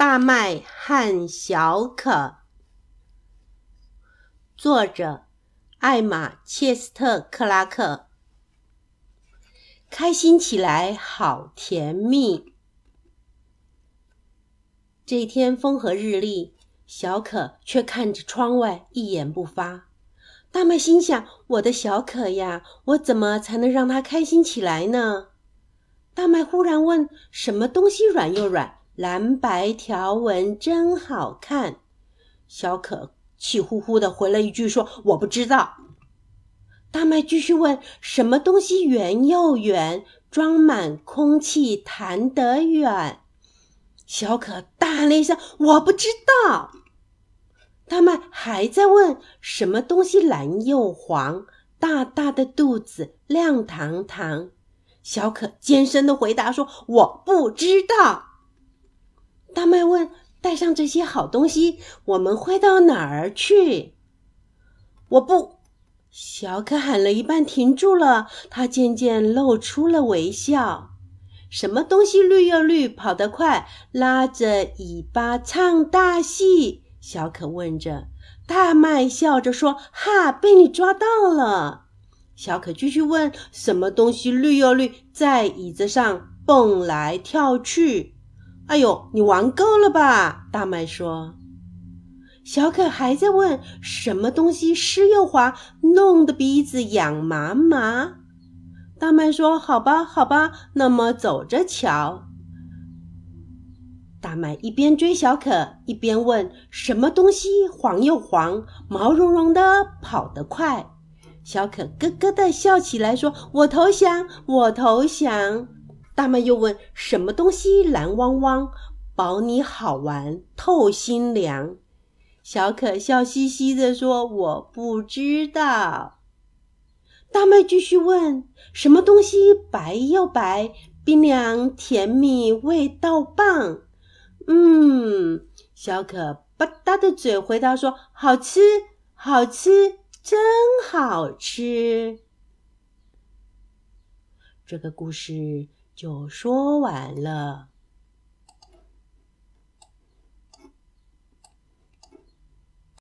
大麦和小可，作者艾玛·切斯特克拉克。开心起来好甜蜜。这天风和日丽，小可却看着窗外一言不发。大麦心想：“我的小可呀，我怎么才能让它开心起来呢？”大麦忽然问：“什么东西软又软？”蓝白条纹真好看，小可气呼呼的回了一句说：“我不知道。”大麦继续问：“什么东西圆又圆，装满空气弹得远？”小可大喊了一声：“我不知道。”大麦还在问：“什么东西蓝又黄，大大的肚子亮堂堂？”小可尖声的回答说：“我不知道。”大麦问：“带上这些好东西，我们会到哪儿去？”我不，小可喊了一半，停住了。他渐渐露出了微笑。什么东西绿又绿，跑得快，拉着尾巴唱大戏？小可问着。大麦笑着说：“哈，被你抓到了。”小可继续问：“什么东西绿又绿，在椅子上蹦来跳去？”哎呦，你玩够了吧？大麦说。小可还在问什么东西湿又滑，弄得鼻子痒麻麻。大麦说：“好吧，好吧，那么走着瞧。”大麦一边追小可，一边问：“什么东西黄又黄，毛茸茸的，跑得快？”小可咯咯的笑起来，说：“我投降，我投降。”大麦又问：“什么东西蓝汪汪，保你好玩透心凉？”小可笑嘻嘻地说：“我不知道。”大麦继续问：“什么东西白又白，冰凉甜蜜，味道棒？”嗯，小可吧嗒的嘴回答说：“好吃，好吃，真好吃。”这个故事。就说完了。